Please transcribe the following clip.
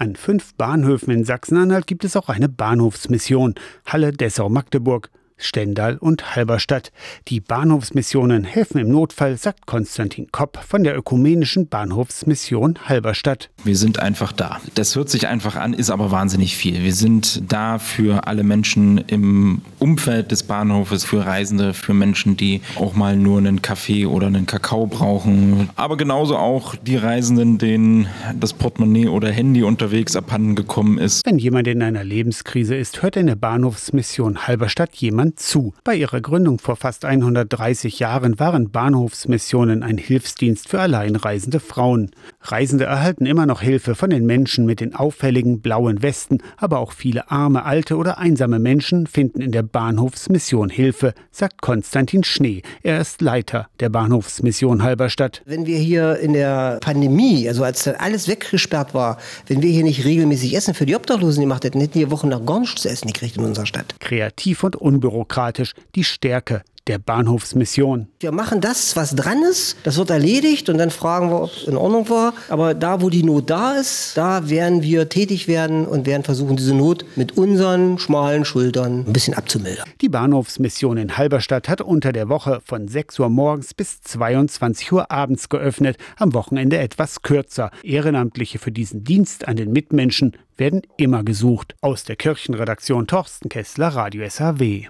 An fünf Bahnhöfen in Sachsen-Anhalt gibt es auch eine Bahnhofsmission. Halle, Dessau, Magdeburg. Stendal und Halberstadt. Die Bahnhofsmissionen helfen im Notfall, sagt Konstantin Kopp von der ökumenischen Bahnhofsmission Halberstadt. Wir sind einfach da. Das hört sich einfach an, ist aber wahnsinnig viel. Wir sind da für alle Menschen im Umfeld des Bahnhofes, für Reisende, für Menschen, die auch mal nur einen Kaffee oder einen Kakao brauchen. Aber genauso auch die Reisenden, denen das Portemonnaie oder Handy unterwegs abhanden gekommen ist. Wenn jemand in einer Lebenskrise ist, hört in der Bahnhofsmission Halberstadt jemand Deutschland zu. Bei ihrer Gründung vor fast 130 Jahren waren Bahnhofsmissionen ein Hilfsdienst für alleinreisende Frauen. Reisende erhalten immer noch Hilfe von den Menschen mit den auffälligen blauen Westen, aber auch viele arme, alte oder einsame Menschen finden in der Bahnhofsmission Hilfe, sagt Konstantin Schnee. Er ist Leiter der Bahnhofsmission Halberstadt. Wenn wir hier in der Pandemie, also als dann alles weggesperrt war, wenn wir hier nicht regelmäßig Essen für die Obdachlosen gemacht hätten, hätten wir Wochen nach gar nichts zu essen gekriegt in unserer Stadt. Kreativ und unbürokratisch unbürokratisch die Stärke der Bahnhofsmission. Wir machen das, was dran ist, das wird erledigt und dann fragen wir, ob es in Ordnung war. Aber da, wo die Not da ist, da werden wir tätig werden und werden versuchen, diese Not mit unseren schmalen Schultern ein bisschen abzumildern. Die Bahnhofsmission in Halberstadt hat unter der Woche von 6 Uhr morgens bis 22 Uhr abends geöffnet, am Wochenende etwas kürzer. Ehrenamtliche für diesen Dienst an den Mitmenschen werden immer gesucht. Aus der Kirchenredaktion Torsten Kessler, Radio SAW.